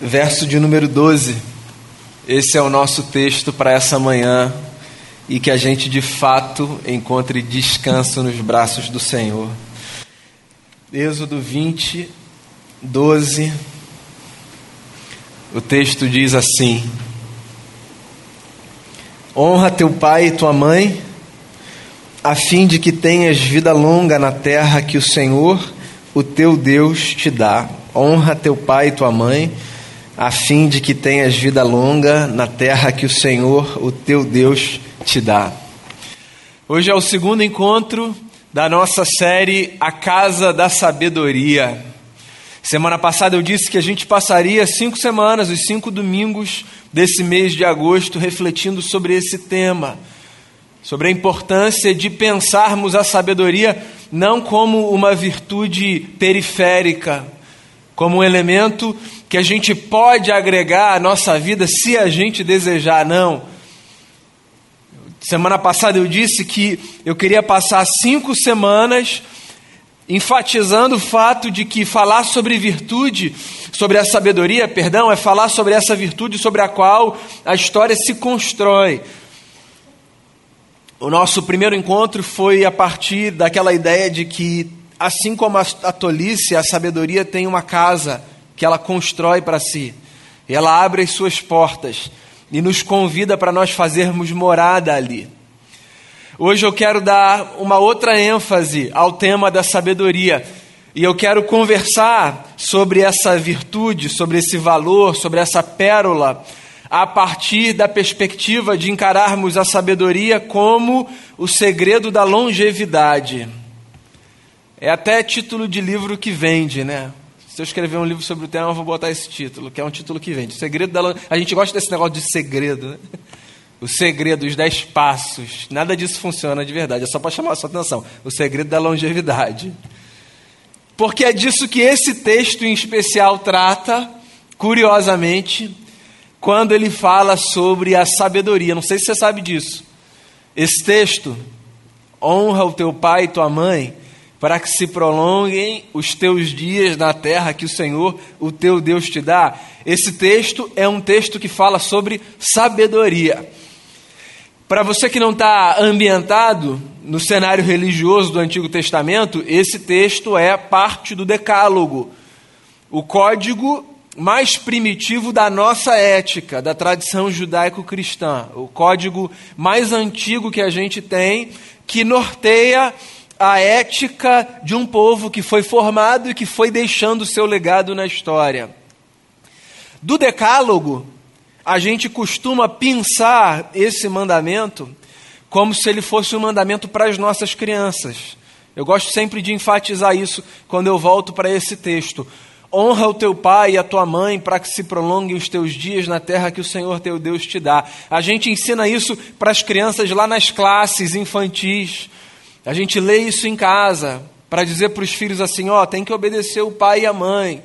verso de número 12. Esse é o nosso texto para essa manhã e que a gente de fato encontre descanso nos braços do Senhor. Êxodo 20, 12. O texto diz assim: Honra teu pai e tua mãe, a fim de que tenhas vida longa na terra que o Senhor, o teu Deus, te dá. Honra teu pai e tua mãe, a fim de que tenhas vida longa na terra que o Senhor, o teu Deus, te dá. Hoje é o segundo encontro da nossa série A Casa da Sabedoria. Semana passada eu disse que a gente passaria cinco semanas, os cinco domingos desse mês de agosto, refletindo sobre esse tema, sobre a importância de pensarmos a sabedoria não como uma virtude periférica, como um elemento que a gente pode agregar à nossa vida se a gente desejar, não. Semana passada eu disse que eu queria passar cinco semanas enfatizando o fato de que falar sobre virtude, sobre a sabedoria, perdão, é falar sobre essa virtude sobre a qual a história se constrói. O nosso primeiro encontro foi a partir daquela ideia de que, assim como a tolice, a sabedoria tem uma casa que ela constrói para si, ela abre as suas portas e nos convida para nós fazermos morada ali. Hoje eu quero dar uma outra ênfase ao tema da sabedoria. E eu quero conversar sobre essa virtude, sobre esse valor, sobre essa pérola, a partir da perspectiva de encararmos a sabedoria como o segredo da longevidade. É até título de livro que vende, né? Se eu escrever um livro sobre o tema, eu vou botar esse título, que é um título que vende. O segredo da A gente gosta desse negócio de segredo, né? O segredo, os dez passos. Nada disso funciona de verdade, é só para chamar a sua atenção. O segredo da longevidade. Porque é disso que esse texto em especial trata, curiosamente, quando ele fala sobre a sabedoria. Não sei se você sabe disso. Esse texto, honra o teu pai e tua mãe, para que se prolonguem os teus dias na terra que o Senhor, o teu Deus, te dá. Esse texto é um texto que fala sobre sabedoria. Para você que não está ambientado no cenário religioso do Antigo Testamento, esse texto é parte do Decálogo, o código mais primitivo da nossa ética, da tradição judaico-cristã, o código mais antigo que a gente tem, que norteia a ética de um povo que foi formado e que foi deixando seu legado na história. Do Decálogo, a gente costuma pensar esse mandamento como se ele fosse um mandamento para as nossas crianças. Eu gosto sempre de enfatizar isso quando eu volto para esse texto. Honra o teu pai e a tua mãe para que se prolonguem os teus dias na terra que o Senhor teu Deus te dá. A gente ensina isso para as crianças lá nas classes infantis. A gente lê isso em casa para dizer para os filhos assim: ó, tem que obedecer o pai e a mãe.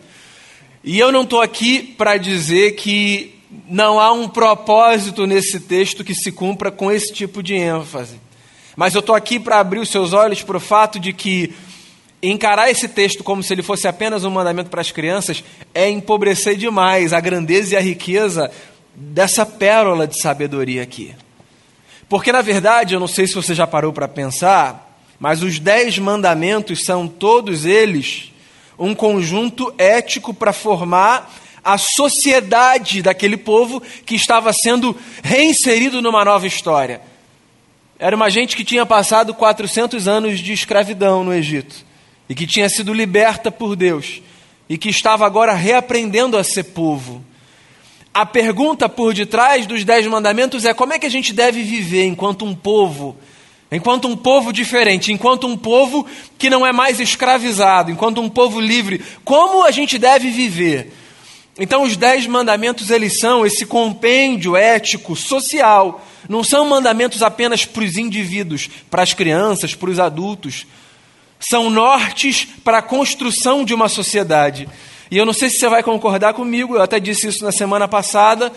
E eu não estou aqui para dizer que não há um propósito nesse texto que se cumpra com esse tipo de ênfase. Mas eu estou aqui para abrir os seus olhos para o fato de que encarar esse texto como se ele fosse apenas um mandamento para as crianças é empobrecer demais a grandeza e a riqueza dessa pérola de sabedoria aqui. Porque, na verdade, eu não sei se você já parou para pensar, mas os dez mandamentos são todos eles um conjunto ético para formar a sociedade daquele povo que estava sendo reinserido numa nova história. Era uma gente que tinha passado 400 anos de escravidão no Egito e que tinha sido liberta por Deus e que estava agora reaprendendo a ser povo. A pergunta por detrás dos Dez Mandamentos é como é que a gente deve viver enquanto um povo, enquanto um povo diferente, enquanto um povo que não é mais escravizado, enquanto um povo livre, como a gente deve viver? Então, os dez mandamentos, eles são esse compêndio ético, social. Não são mandamentos apenas para os indivíduos, para as crianças, para os adultos. São nortes para a construção de uma sociedade. E eu não sei se você vai concordar comigo, eu até disse isso na semana passada,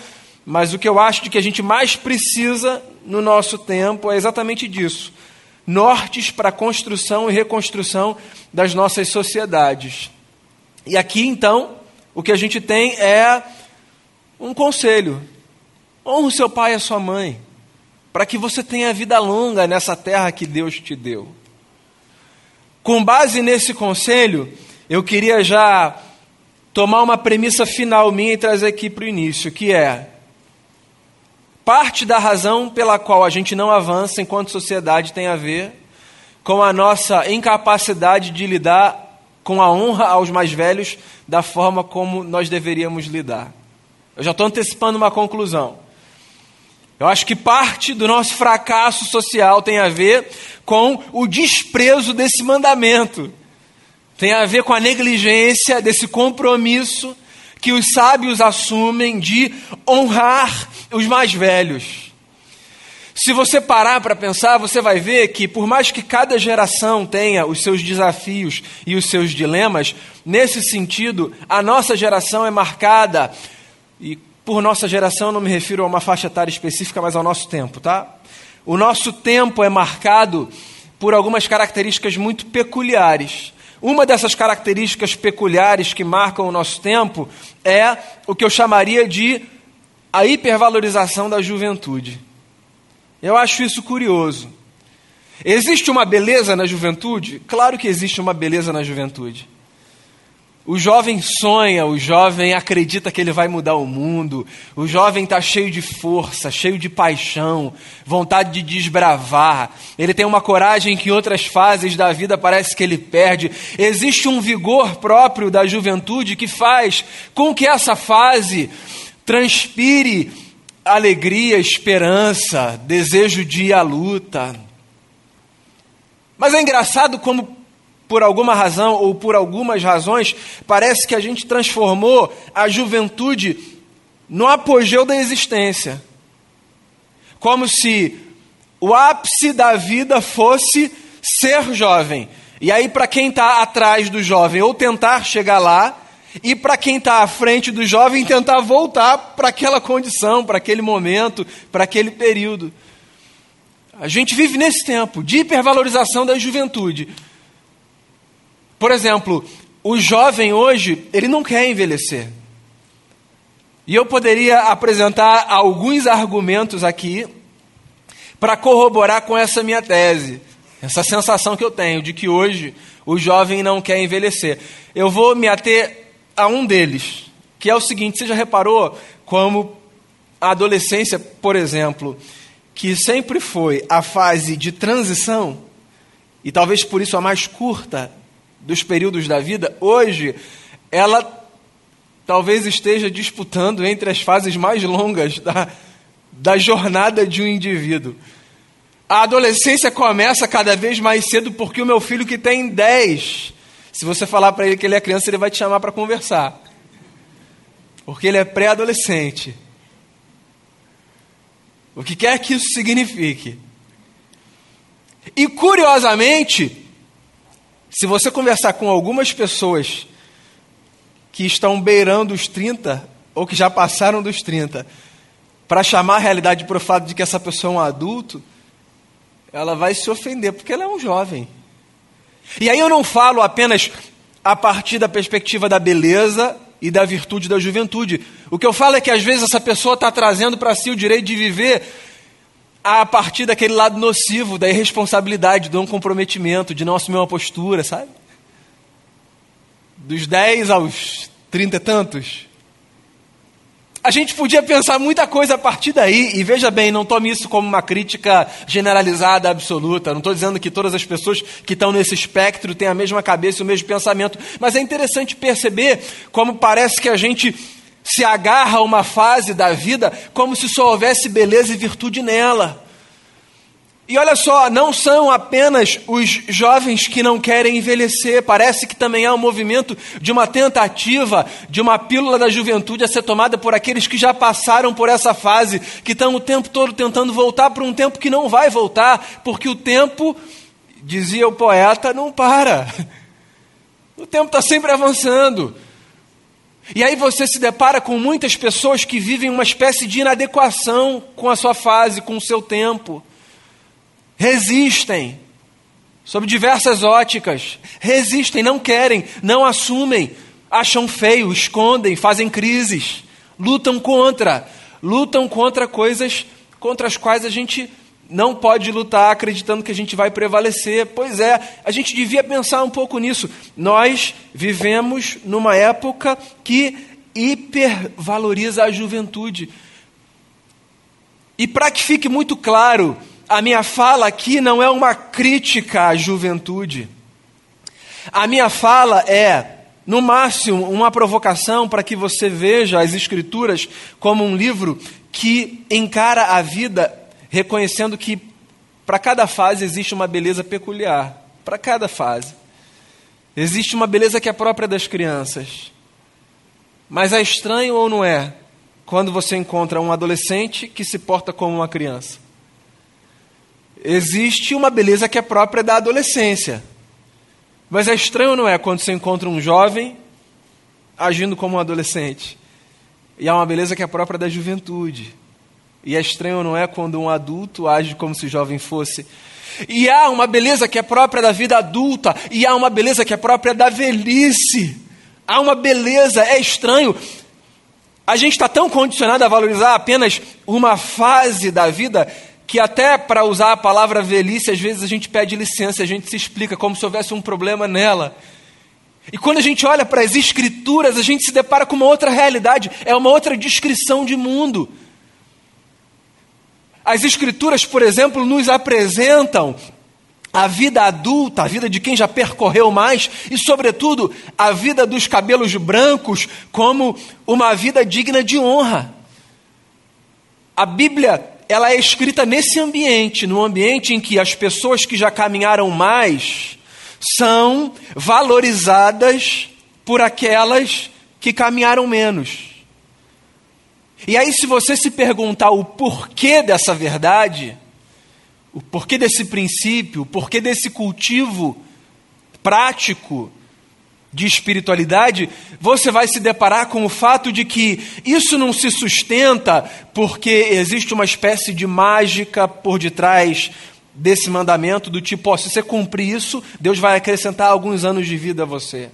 mas o que eu acho de que a gente mais precisa no nosso tempo é exatamente disso. Nortes para a construção e reconstrução das nossas sociedades. E aqui, então, o que a gente tem é um conselho: honre o seu pai e a sua mãe, para que você tenha vida longa nessa terra que Deus te deu. Com base nesse conselho, eu queria já tomar uma premissa final minha e trazer aqui para o início, que é parte da razão pela qual a gente não avança enquanto sociedade tem a ver com a nossa incapacidade de lidar com a honra aos mais velhos da forma como nós deveríamos lidar. Eu já estou antecipando uma conclusão. Eu acho que parte do nosso fracasso social tem a ver com o desprezo desse mandamento. Tem a ver com a negligência desse compromisso que os sábios assumem de honrar os mais velhos. Se você parar para pensar, você vai ver que, por mais que cada geração tenha os seus desafios e os seus dilemas, nesse sentido, a nossa geração é marcada, e por nossa geração não me refiro a uma faixa etária específica, mas ao nosso tempo, tá? O nosso tempo é marcado por algumas características muito peculiares. Uma dessas características peculiares que marcam o nosso tempo é o que eu chamaria de a hipervalorização da juventude. Eu acho isso curioso. Existe uma beleza na juventude? Claro que existe uma beleza na juventude. O jovem sonha, o jovem acredita que ele vai mudar o mundo, o jovem está cheio de força, cheio de paixão, vontade de desbravar. Ele tem uma coragem que em outras fases da vida parece que ele perde. Existe um vigor próprio da juventude que faz com que essa fase transpire alegria, esperança, desejo de ir à luta. Mas é engraçado como por alguma razão ou por algumas razões, parece que a gente transformou a juventude no apogeu da existência. Como se o ápice da vida fosse ser jovem. E aí, para quem está atrás do jovem, ou tentar chegar lá, e para quem está à frente do jovem, tentar voltar para aquela condição, para aquele momento, para aquele período. A gente vive nesse tempo de hipervalorização da juventude. Por exemplo, o jovem hoje, ele não quer envelhecer. E eu poderia apresentar alguns argumentos aqui para corroborar com essa minha tese, essa sensação que eu tenho de que hoje o jovem não quer envelhecer. Eu vou me ater a um deles, que é o seguinte: você já reparou como a adolescência, por exemplo, que sempre foi a fase de transição, e talvez por isso a mais curta dos períodos da vida, hoje ela talvez esteja disputando entre as fases mais longas da, da jornada de um indivíduo. A adolescência começa cada vez mais cedo porque o meu filho que tem 10, se você falar para ele que ele é criança, ele vai te chamar para conversar. Porque ele é pré-adolescente. O que quer que isso signifique. E curiosamente, se você conversar com algumas pessoas que estão beirando os 30 ou que já passaram dos 30, para chamar a realidade para o fato de que essa pessoa é um adulto, ela vai se ofender porque ela é um jovem. E aí eu não falo apenas a partir da perspectiva da beleza e da virtude da juventude. O que eu falo é que às vezes essa pessoa está trazendo para si o direito de viver a partir daquele lado nocivo, da irresponsabilidade, do não comprometimento, de não assumir uma postura, sabe? Dos 10 aos 30 e tantos. A gente podia pensar muita coisa a partir daí, e veja bem, não tome isso como uma crítica generalizada, absoluta. Não estou dizendo que todas as pessoas que estão nesse espectro têm a mesma cabeça e o mesmo pensamento, mas é interessante perceber como parece que a gente se agarra a uma fase da vida como se só houvesse beleza e virtude nela. E olha só, não são apenas os jovens que não querem envelhecer, parece que também há um movimento de uma tentativa, de uma pílula da juventude a ser tomada por aqueles que já passaram por essa fase, que estão o tempo todo tentando voltar para um tempo que não vai voltar, porque o tempo, dizia o poeta, não para. O tempo está sempre avançando. E aí você se depara com muitas pessoas que vivem uma espécie de inadequação com a sua fase, com o seu tempo. Resistem, sob diversas óticas. Resistem, não querem, não assumem, acham feio, escondem, fazem crises. lutam contra, lutam contra coisas contra as quais a gente não pode lutar acreditando que a gente vai prevalecer. Pois é, a gente devia pensar um pouco nisso. Nós vivemos numa época que hipervaloriza a juventude. E para que fique muito claro, a minha fala aqui não é uma crítica à juventude. A minha fala é, no máximo, uma provocação para que você veja as Escrituras como um livro que encara a vida reconhecendo que para cada fase existe uma beleza peculiar. Para cada fase. Existe uma beleza que é própria das crianças. Mas é estranho ou não é quando você encontra um adolescente que se porta como uma criança? Existe uma beleza que é própria da adolescência. Mas é estranho ou não é quando você encontra um jovem agindo como um adolescente? E há uma beleza que é própria da juventude. E é estranho, não é, quando um adulto age como se jovem fosse. E há uma beleza que é própria da vida adulta, e há uma beleza que é própria da velhice. Há uma beleza, é estranho. A gente está tão condicionado a valorizar apenas uma fase da vida que até para usar a palavra velhice, às vezes a gente pede licença, a gente se explica como se houvesse um problema nela. E quando a gente olha para as escrituras, a gente se depara com uma outra realidade, é uma outra descrição de mundo. As Escrituras, por exemplo, nos apresentam a vida adulta, a vida de quem já percorreu mais e, sobretudo, a vida dos cabelos brancos como uma vida digna de honra. A Bíblia ela é escrita nesse ambiente, no ambiente em que as pessoas que já caminharam mais são valorizadas por aquelas que caminharam menos. E aí, se você se perguntar o porquê dessa verdade, o porquê desse princípio, o porquê desse cultivo prático de espiritualidade, você vai se deparar com o fato de que isso não se sustenta porque existe uma espécie de mágica por detrás desse mandamento, do tipo, ó, se você cumprir isso, Deus vai acrescentar alguns anos de vida a você.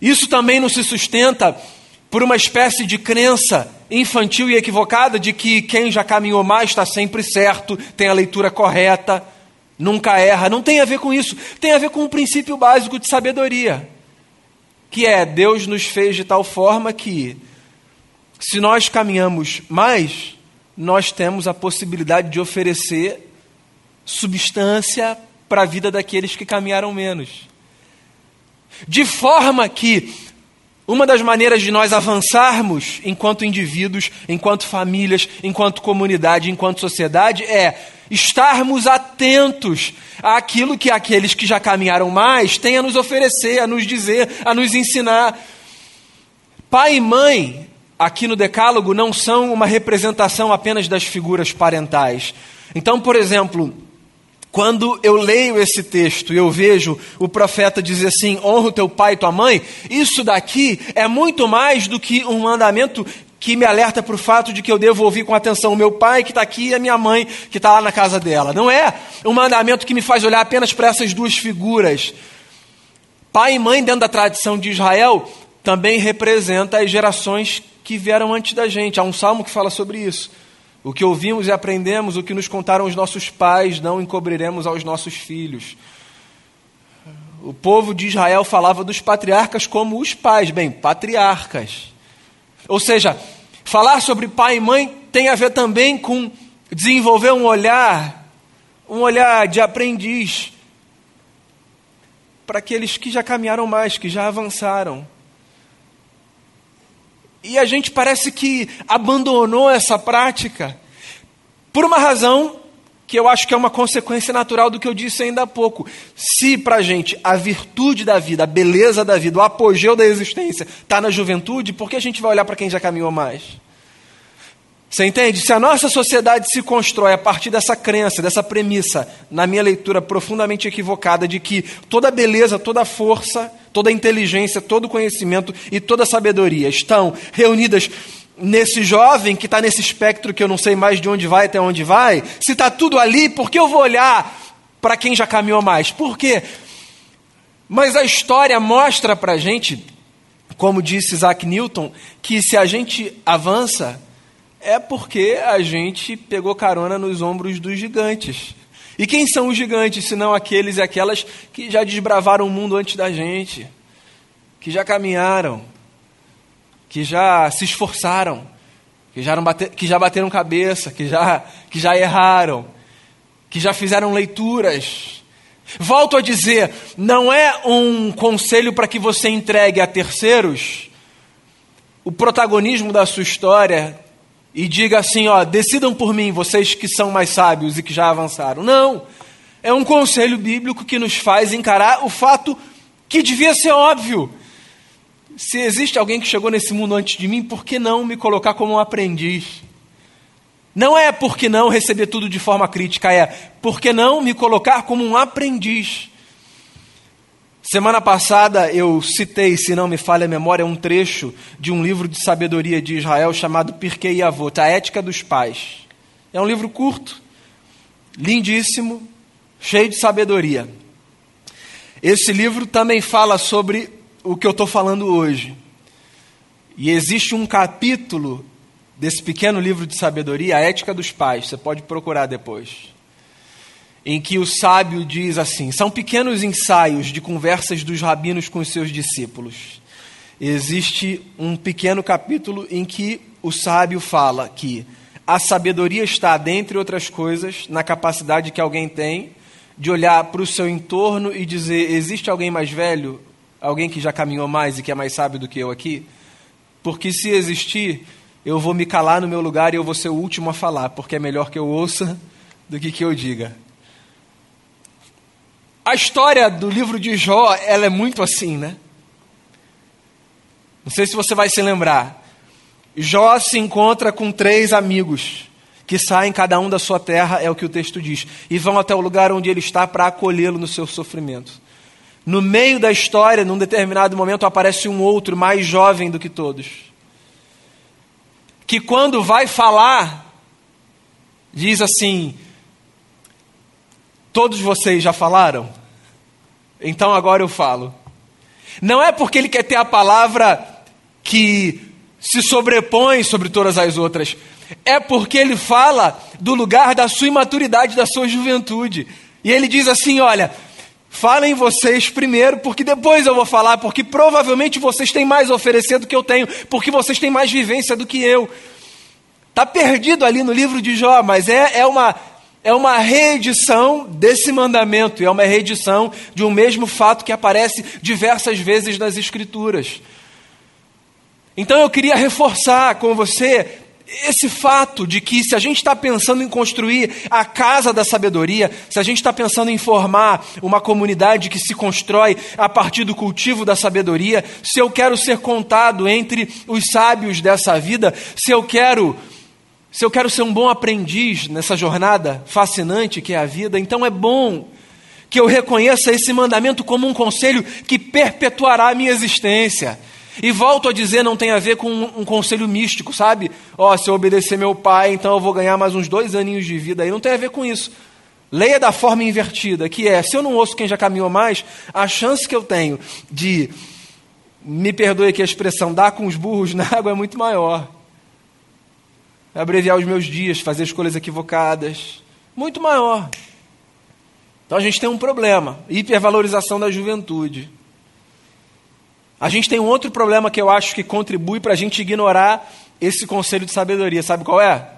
Isso também não se sustenta por uma espécie de crença infantil e equivocada de que quem já caminhou mais está sempre certo, tem a leitura correta, nunca erra. Não tem a ver com isso. Tem a ver com um princípio básico de sabedoria, que é Deus nos fez de tal forma que, se nós caminhamos mais, nós temos a possibilidade de oferecer substância para a vida daqueles que caminharam menos. De forma que uma das maneiras de nós avançarmos enquanto indivíduos, enquanto famílias, enquanto comunidade, enquanto sociedade é estarmos atentos àquilo que aqueles que já caminharam mais têm a nos oferecer, a nos dizer, a nos ensinar. Pai e mãe, aqui no Decálogo, não são uma representação apenas das figuras parentais. Então, por exemplo, quando eu leio esse texto e eu vejo o profeta dizer assim: honra o teu pai e tua mãe, isso daqui é muito mais do que um mandamento que me alerta para o fato de que eu devo ouvir com atenção o meu pai que está aqui e a minha mãe que está lá na casa dela. Não é um mandamento que me faz olhar apenas para essas duas figuras. Pai e mãe, dentro da tradição de Israel, também representa as gerações que vieram antes da gente. Há um salmo que fala sobre isso. O que ouvimos e aprendemos, o que nos contaram os nossos pais, não encobriremos aos nossos filhos. O povo de Israel falava dos patriarcas como os pais, bem, patriarcas. Ou seja, falar sobre pai e mãe tem a ver também com desenvolver um olhar, um olhar de aprendiz para aqueles que já caminharam mais, que já avançaram. E a gente parece que abandonou essa prática por uma razão que eu acho que é uma consequência natural do que eu disse ainda há pouco. Se para a gente a virtude da vida, a beleza da vida, o apogeu da existência está na juventude, por que a gente vai olhar para quem já caminhou mais? Você entende? Se a nossa sociedade se constrói a partir dessa crença, dessa premissa, na minha leitura profundamente equivocada, de que toda beleza, toda força, toda inteligência, todo conhecimento e toda sabedoria estão reunidas nesse jovem que está nesse espectro que eu não sei mais de onde vai até onde vai, se está tudo ali, por que eu vou olhar para quem já caminhou mais? Por quê? Mas a história mostra para a gente como disse Isaac Newton, que se a gente avança, é porque a gente pegou carona nos ombros dos gigantes. E quem são os gigantes, senão aqueles e aquelas que já desbravaram o mundo antes da gente, que já caminharam, que já se esforçaram, que já, que já bateram cabeça, que já, que já erraram, que já fizeram leituras. Volto a dizer, não é um conselho para que você entregue a terceiros o protagonismo da sua história e diga assim, ó, decidam por mim, vocês que são mais sábios e que já avançaram. Não. É um conselho bíblico que nos faz encarar o fato que devia ser óbvio. Se existe alguém que chegou nesse mundo antes de mim, por que não me colocar como um aprendiz? Não é por que não receber tudo de forma crítica, é por que não me colocar como um aprendiz? Semana passada eu citei, se não me falha a memória, um trecho de um livro de sabedoria de Israel chamado Pirkei Avot, a Ética dos Pais. É um livro curto, lindíssimo, cheio de sabedoria. Esse livro também fala sobre o que eu estou falando hoje. E existe um capítulo desse pequeno livro de sabedoria, a Ética dos Pais, você pode procurar depois em que o sábio diz assim: são pequenos ensaios de conversas dos rabinos com os seus discípulos. Existe um pequeno capítulo em que o sábio fala que a sabedoria está, dentre outras coisas, na capacidade que alguém tem de olhar para o seu entorno e dizer: existe alguém mais velho? Alguém que já caminhou mais e que é mais sábio do que eu aqui? Porque se existir, eu vou me calar no meu lugar e eu vou ser o último a falar, porque é melhor que eu ouça do que que eu diga. A história do livro de Jó, ela é muito assim, né? Não sei se você vai se lembrar. Jó se encontra com três amigos que saem cada um da sua terra, é o que o texto diz, e vão até o lugar onde ele está para acolhê-lo no seu sofrimento. No meio da história, num determinado momento, aparece um outro mais jovem do que todos, que quando vai falar, diz assim: Todos vocês já falaram? Então agora eu falo. Não é porque ele quer ter a palavra que se sobrepõe sobre todas as outras. É porque ele fala do lugar da sua imaturidade, da sua juventude. E ele diz assim: olha, falem vocês primeiro, porque depois eu vou falar, porque provavelmente vocês têm mais a oferecer do que eu tenho, porque vocês têm mais vivência do que eu. Está perdido ali no livro de Jó, mas é, é uma é uma reedição desse mandamento, é uma reedição de um mesmo fato que aparece diversas vezes nas Escrituras. Então eu queria reforçar com você esse fato de que se a gente está pensando em construir a casa da sabedoria, se a gente está pensando em formar uma comunidade que se constrói a partir do cultivo da sabedoria, se eu quero ser contado entre os sábios dessa vida, se eu quero se eu quero ser um bom aprendiz nessa jornada fascinante que é a vida, então é bom que eu reconheça esse mandamento como um conselho que perpetuará a minha existência. E volto a dizer, não tem a ver com um, conselho místico, sabe? Ó, oh, se eu obedecer meu pai, então eu vou ganhar mais uns dois aninhos de vida. Aí não tem a ver com isso. Leia da forma invertida, que é, se eu não ouço quem já caminhou mais, a chance que eu tenho de, me perdoe aqui a expressão, dar com os burros na água é muito maior abreviar os meus dias, fazer escolhas equivocadas. Muito maior. Então a gente tem um problema: hipervalorização da juventude. A gente tem um outro problema que eu acho que contribui para a gente ignorar esse conselho de sabedoria. Sabe qual é?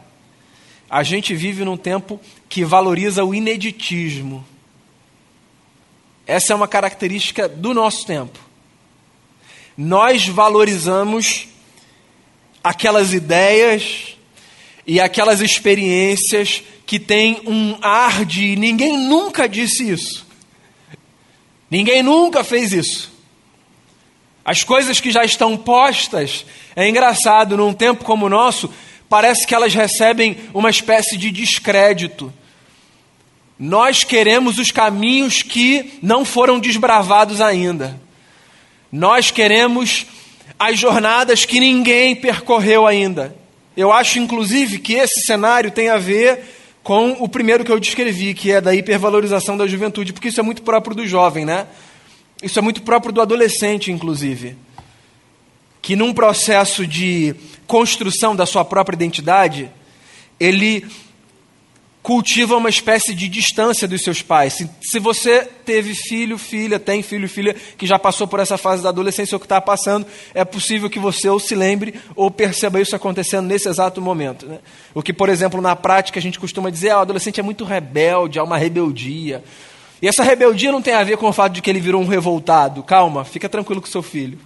A gente vive num tempo que valoriza o ineditismo. Essa é uma característica do nosso tempo. Nós valorizamos aquelas ideias, e aquelas experiências que têm um ar de ninguém nunca disse isso. Ninguém nunca fez isso. As coisas que já estão postas, é engraçado, num tempo como o nosso, parece que elas recebem uma espécie de descrédito. Nós queremos os caminhos que não foram desbravados ainda. Nós queremos as jornadas que ninguém percorreu ainda. Eu acho, inclusive, que esse cenário tem a ver com o primeiro que eu descrevi, que é da hipervalorização da juventude, porque isso é muito próprio do jovem, né? Isso é muito próprio do adolescente, inclusive. que num processo de construção da sua própria identidade, ele cultiva uma espécie de distância dos seus pais. Se, se você teve filho, filha, tem filho, filha, que já passou por essa fase da adolescência ou que está passando, é possível que você ou se lembre ou perceba isso acontecendo nesse exato momento. Né? O que, por exemplo, na prática a gente costuma dizer, ah, o adolescente é muito rebelde, há uma rebeldia. E essa rebeldia não tem a ver com o fato de que ele virou um revoltado. Calma, fica tranquilo com seu filho.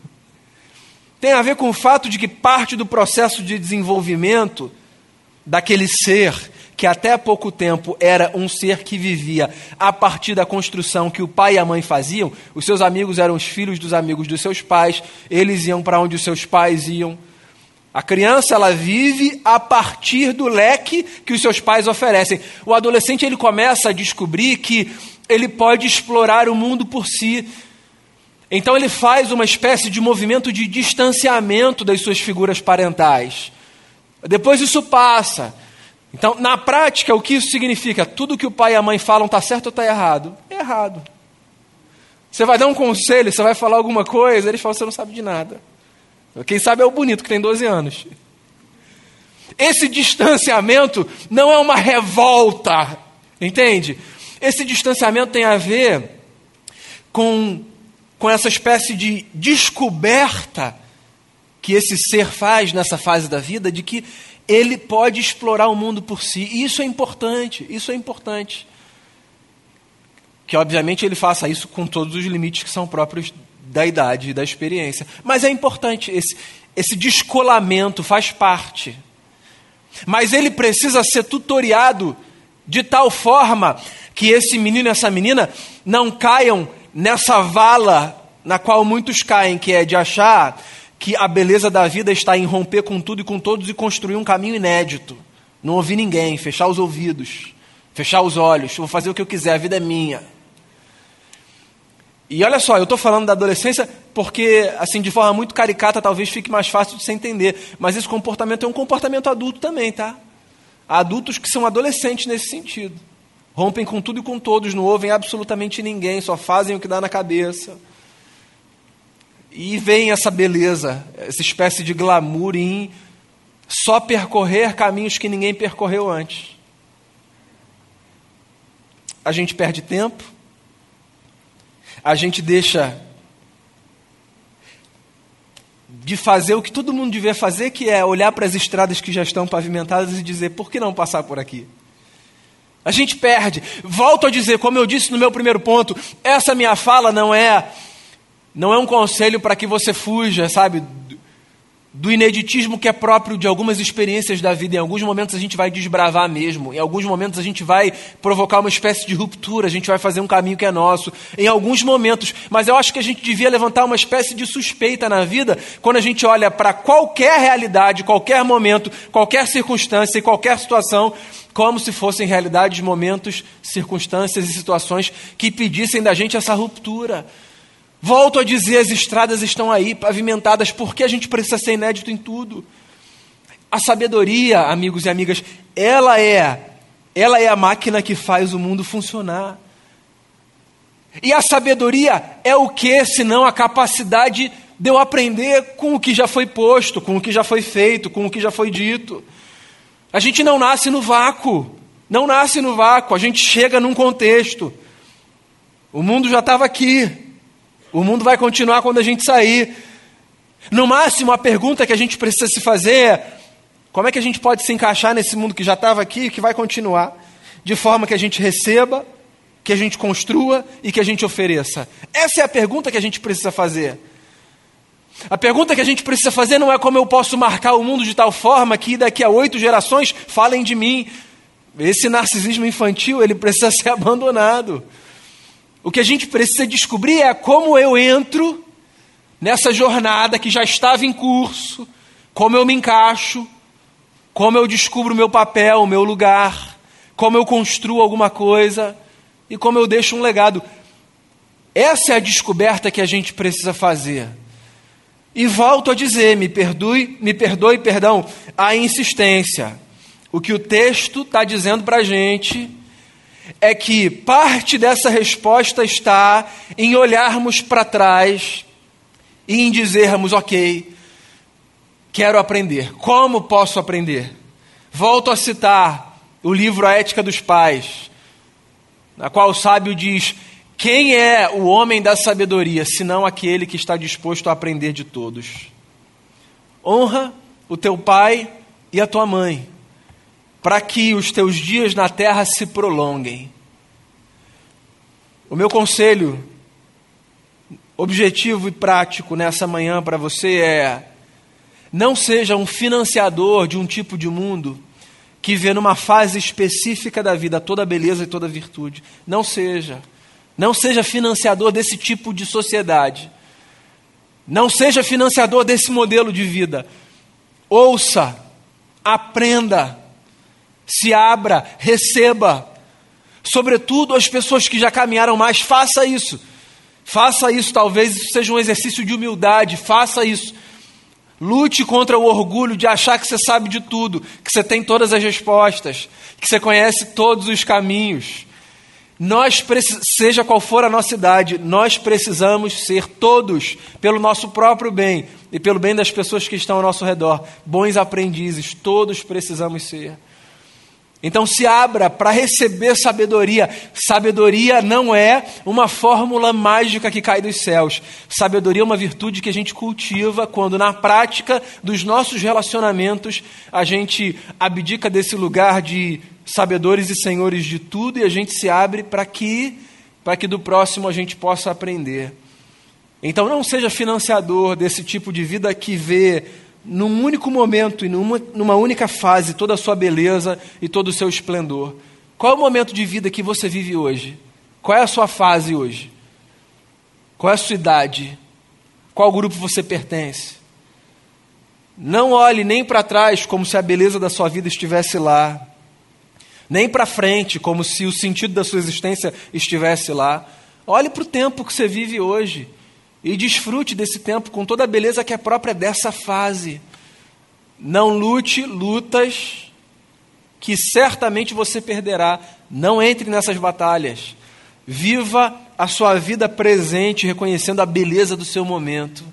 Tem a ver com o fato de que parte do processo de desenvolvimento daquele ser que até pouco tempo era um ser que vivia a partir da construção que o pai e a mãe faziam, os seus amigos eram os filhos dos amigos dos seus pais, eles iam para onde os seus pais iam. A criança ela vive a partir do leque que os seus pais oferecem. O adolescente ele começa a descobrir que ele pode explorar o mundo por si. Então ele faz uma espécie de movimento de distanciamento das suas figuras parentais. Depois isso passa. Então, na prática, o que isso significa? Tudo que o pai e a mãe falam está certo ou está errado? É errado. Você vai dar um conselho, você vai falar alguma coisa, eles falam, você não sabe de nada. Quem sabe é o bonito, que tem 12 anos. Esse distanciamento não é uma revolta, entende? Esse distanciamento tem a ver com, com essa espécie de descoberta que esse ser faz nessa fase da vida de que ele pode explorar o mundo por si. E isso é importante, isso é importante. Que obviamente ele faça isso com todos os limites que são próprios da idade e da experiência. Mas é importante, esse, esse descolamento faz parte. Mas ele precisa ser tutoriado de tal forma que esse menino e essa menina não caiam nessa vala na qual muitos caem, que é de achar que a beleza da vida está em romper com tudo e com todos e construir um caminho inédito. Não ouvir ninguém, fechar os ouvidos, fechar os olhos, vou fazer o que eu quiser, a vida é minha. E olha só, eu estou falando da adolescência porque, assim, de forma muito caricata, talvez fique mais fácil de se entender. Mas esse comportamento é um comportamento adulto também, tá? Há adultos que são adolescentes nesse sentido. Rompem com tudo e com todos, não ouvem absolutamente ninguém, só fazem o que dá na cabeça. E vem essa beleza, essa espécie de glamour em só percorrer caminhos que ninguém percorreu antes. A gente perde tempo, a gente deixa de fazer o que todo mundo devia fazer, que é olhar para as estradas que já estão pavimentadas e dizer: por que não passar por aqui? A gente perde. Volto a dizer, como eu disse no meu primeiro ponto, essa minha fala não é não é um conselho para que você fuja, sabe, do ineditismo que é próprio de algumas experiências da vida. Em alguns momentos a gente vai desbravar mesmo, em alguns momentos a gente vai provocar uma espécie de ruptura, a gente vai fazer um caminho que é nosso, em alguns momentos. Mas eu acho que a gente devia levantar uma espécie de suspeita na vida quando a gente olha para qualquer realidade, qualquer momento, qualquer circunstância e qualquer situação, como se fossem realidades, momentos, circunstâncias e situações que pedissem da gente essa ruptura. Volto a dizer, as estradas estão aí, pavimentadas, porque a gente precisa ser inédito em tudo. A sabedoria, amigos e amigas, ela é, ela é a máquina que faz o mundo funcionar. E a sabedoria é o que, senão a capacidade de eu aprender com o que já foi posto, com o que já foi feito, com o que já foi dito. A gente não nasce no vácuo, não nasce no vácuo, a gente chega num contexto. O mundo já estava aqui, o mundo vai continuar quando a gente sair. No máximo, a pergunta que a gente precisa se fazer é: como é que a gente pode se encaixar nesse mundo que já estava aqui e que vai continuar? De forma que a gente receba, que a gente construa e que a gente ofereça. Essa é a pergunta que a gente precisa fazer. A pergunta que a gente precisa fazer não é como eu posso marcar o mundo de tal forma que daqui a oito gerações falem de mim. Esse narcisismo infantil ele precisa ser abandonado. O que a gente precisa descobrir é como eu entro nessa jornada que já estava em curso, como eu me encaixo, como eu descubro o meu papel, o meu lugar, como eu construo alguma coisa e como eu deixo um legado. Essa é a descoberta que a gente precisa fazer. E volto a dizer, me perdoe, me perdoe, perdão, a insistência. O que o texto está dizendo para a gente é que parte dessa resposta está em olharmos para trás e em dizermos: ok, quero aprender. Como posso aprender? Volto a citar o livro A Ética dos Pais, na qual o sábio diz: Quem é o homem da sabedoria, senão aquele que está disposto a aprender de todos? Honra o teu pai e a tua mãe, para que os teus dias na terra se prolonguem. O meu conselho, objetivo e prático nessa manhã para você é: não seja um financiador de um tipo de mundo que vê numa fase específica da vida toda beleza e toda virtude. Não seja. Não seja financiador desse tipo de sociedade. Não seja financiador desse modelo de vida. Ouça, aprenda, se abra, receba. Sobretudo as pessoas que já caminharam mais, faça isso. Faça isso, talvez isso seja um exercício de humildade, faça isso. Lute contra o orgulho de achar que você sabe de tudo, que você tem todas as respostas, que você conhece todos os caminhos. Nós, seja qual for a nossa idade, nós precisamos ser todos, pelo nosso próprio bem e pelo bem das pessoas que estão ao nosso redor, bons aprendizes, todos precisamos ser. Então se abra para receber sabedoria. Sabedoria não é uma fórmula mágica que cai dos céus. Sabedoria é uma virtude que a gente cultiva quando, na prática dos nossos relacionamentos, a gente abdica desse lugar de sabedores e senhores de tudo e a gente se abre para que, para que do próximo a gente possa aprender. Então não seja financiador desse tipo de vida que vê num único momento e numa, numa única fase toda a sua beleza e todo o seu esplendor. Qual é o momento de vida que você vive hoje? Qual é a sua fase hoje? Qual é a sua idade? Qual grupo você pertence? Não olhe nem para trás como se a beleza da sua vida estivesse lá, nem para frente como se o sentido da sua existência estivesse lá. Olhe para o tempo que você vive hoje e desfrute desse tempo com toda a beleza que é própria dessa fase. Não lute lutas que certamente você perderá. Não entre nessas batalhas. Viva a sua vida presente, reconhecendo a beleza do seu momento.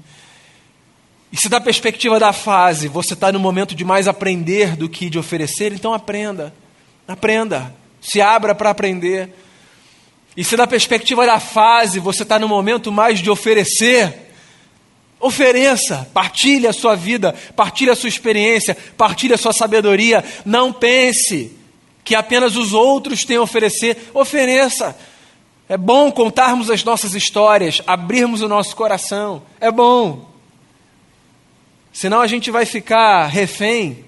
E se da perspectiva da fase você está no momento de mais aprender do que de oferecer, então aprenda. Aprenda. Se abra para aprender. E se na perspectiva da fase você está no momento mais de oferecer, ofereça, partilhe a sua vida, partilhe a sua experiência, partilhe a sua sabedoria. Não pense que apenas os outros têm a oferecer, ofereça. É bom contarmos as nossas histórias, abrirmos o nosso coração. É bom. Senão a gente vai ficar refém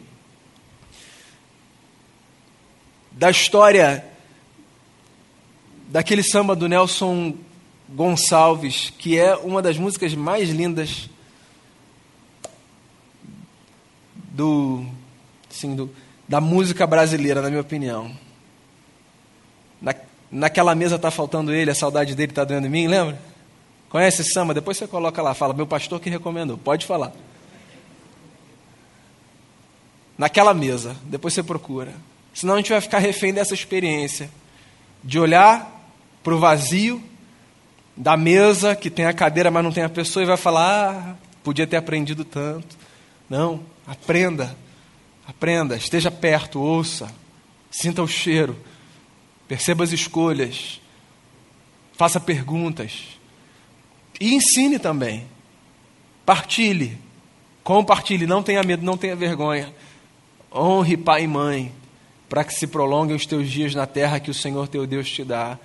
da história daquele samba do Nelson Gonçalves, que é uma das músicas mais lindas do, assim, do, da música brasileira, na minha opinião. Na, naquela mesa tá faltando ele, a saudade dele está doendo em mim, lembra? Conhece esse samba? Depois você coloca lá, fala, meu pastor que recomendou, pode falar. Naquela mesa, depois você procura. Senão a gente vai ficar refém dessa experiência de olhar para o vazio da mesa que tem a cadeira, mas não tem a pessoa, e vai falar: ah, podia ter aprendido tanto. Não, aprenda, aprenda, esteja perto, ouça, sinta o cheiro, perceba as escolhas, faça perguntas e ensine também. Partilhe, compartilhe, não tenha medo, não tenha vergonha. Honre pai e mãe, para que se prolonguem os teus dias na terra que o Senhor teu Deus te dá.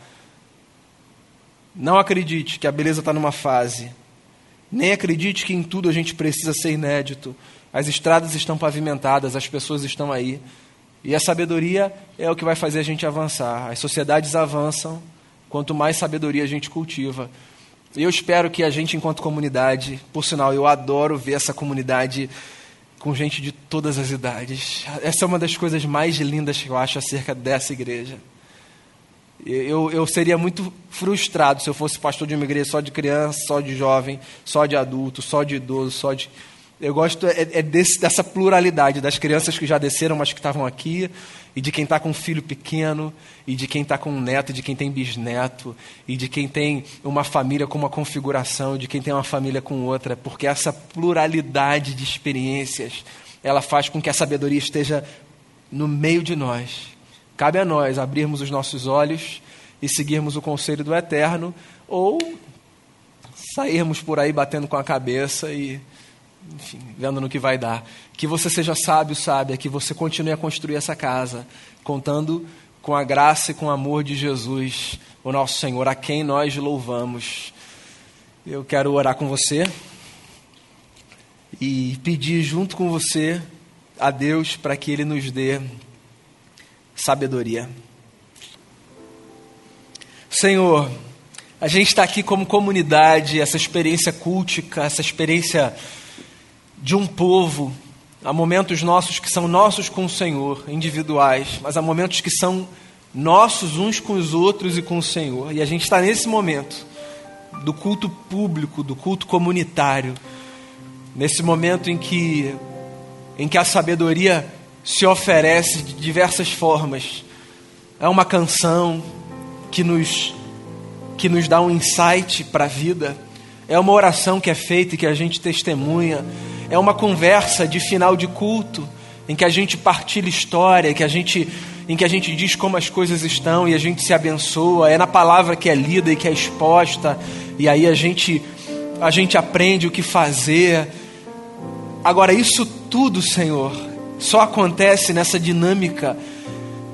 Não acredite que a beleza está numa fase. Nem acredite que em tudo a gente precisa ser inédito. As estradas estão pavimentadas, as pessoas estão aí. E a sabedoria é o que vai fazer a gente avançar. As sociedades avançam quanto mais sabedoria a gente cultiva. Eu espero que a gente, enquanto comunidade, por sinal, eu adoro ver essa comunidade com gente de todas as idades. Essa é uma das coisas mais lindas que eu acho acerca dessa igreja. Eu, eu seria muito frustrado se eu fosse pastor de uma igreja só de criança, só de jovem, só de adulto, só de idoso, só de. Eu gosto é, é desse, dessa pluralidade das crianças que já desceram, mas que estavam aqui, e de quem está com um filho pequeno, e de quem está com um neto, e de quem tem bisneto, e de quem tem uma família com uma configuração, e de quem tem uma família com outra, porque essa pluralidade de experiências, ela faz com que a sabedoria esteja no meio de nós. Cabe a nós abrirmos os nossos olhos e seguirmos o conselho do Eterno, ou sairmos por aí batendo com a cabeça e enfim, vendo no que vai dar. Que você seja sábio, sábia, que você continue a construir essa casa, contando com a graça e com o amor de Jesus, o nosso Senhor, a quem nós louvamos. Eu quero orar com você e pedir junto com você a Deus para que Ele nos dê sabedoria. Senhor, a gente está aqui como comunidade, essa experiência cultica, essa experiência de um povo. Há momentos nossos que são nossos com o Senhor, individuais, mas há momentos que são nossos uns com os outros e com o Senhor. E a gente está nesse momento do culto público, do culto comunitário, nesse momento em que, em que a sabedoria se oferece de diversas formas. É uma canção que nos, que nos dá um insight para a vida, é uma oração que é feita e que a gente testemunha é uma conversa de final de culto, em que a gente partilha história, que a gente, em que a gente diz como as coisas estão e a gente se abençoa, é na palavra que é lida e que é exposta, e aí a gente, a gente aprende o que fazer. Agora, isso tudo, Senhor, só acontece nessa dinâmica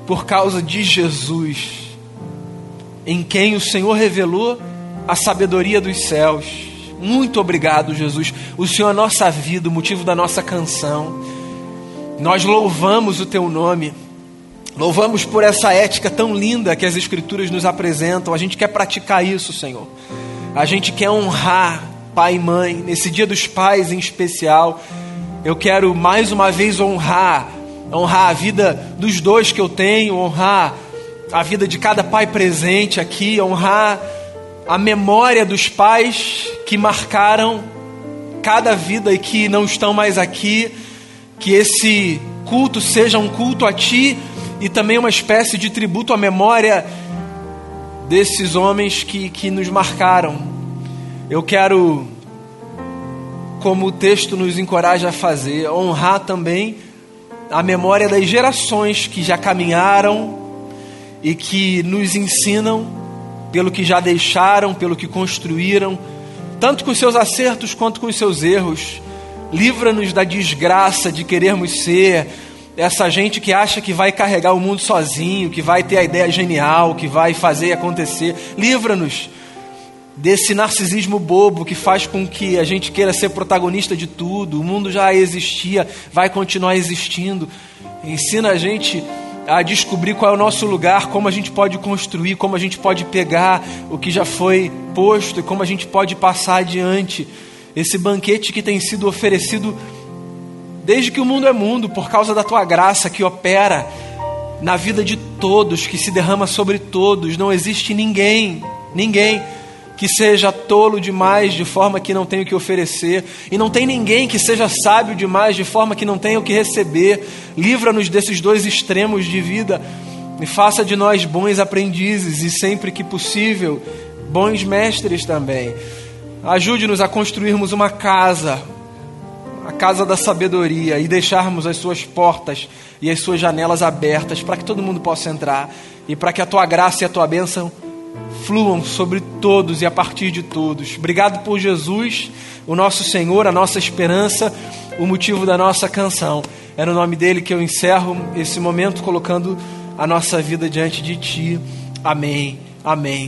por causa de Jesus, em quem o Senhor revelou a sabedoria dos céus muito obrigado, Jesus. O Senhor é a nossa vida, o motivo da nossa canção. Nós louvamos o teu nome. Louvamos por essa ética tão linda que as Escrituras nos apresentam. A gente quer praticar isso, Senhor. A gente quer honrar pai e mãe, nesse dia dos pais em especial. Eu quero mais uma vez honrar, honrar a vida dos dois que eu tenho, honrar a vida de cada pai presente aqui, honrar a memória dos pais que marcaram cada vida e que não estão mais aqui, que esse culto seja um culto a Ti e também uma espécie de tributo à memória desses homens que, que nos marcaram. Eu quero, como o texto nos encoraja a fazer, honrar também a memória das gerações que já caminharam e que nos ensinam pelo que já deixaram, pelo que construíram, tanto com seus acertos quanto com seus erros. Livra-nos da desgraça de querermos ser essa gente que acha que vai carregar o mundo sozinho, que vai ter a ideia genial, que vai fazer acontecer. Livra-nos desse narcisismo bobo que faz com que a gente queira ser protagonista de tudo. O mundo já existia, vai continuar existindo. Ensina a gente a descobrir qual é o nosso lugar, como a gente pode construir, como a gente pode pegar o que já foi posto e como a gente pode passar adiante. Esse banquete que tem sido oferecido desde que o mundo é mundo, por causa da tua graça que opera na vida de todos, que se derrama sobre todos. Não existe ninguém, ninguém que seja tolo demais de forma que não tenha o que oferecer, e não tem ninguém que seja sábio demais de forma que não tenha o que receber. Livra-nos desses dois extremos de vida e faça de nós bons aprendizes e sempre que possível, bons mestres também. Ajude-nos a construirmos uma casa, a casa da sabedoria e deixarmos as suas portas e as suas janelas abertas para que todo mundo possa entrar e para que a tua graça e a tua bênção fluam sobre todos e a partir de todos. Obrigado por Jesus, o nosso Senhor, a nossa esperança, o motivo da nossa canção. É no nome dele que eu encerro esse momento colocando a nossa vida diante de ti. Amém. Amém.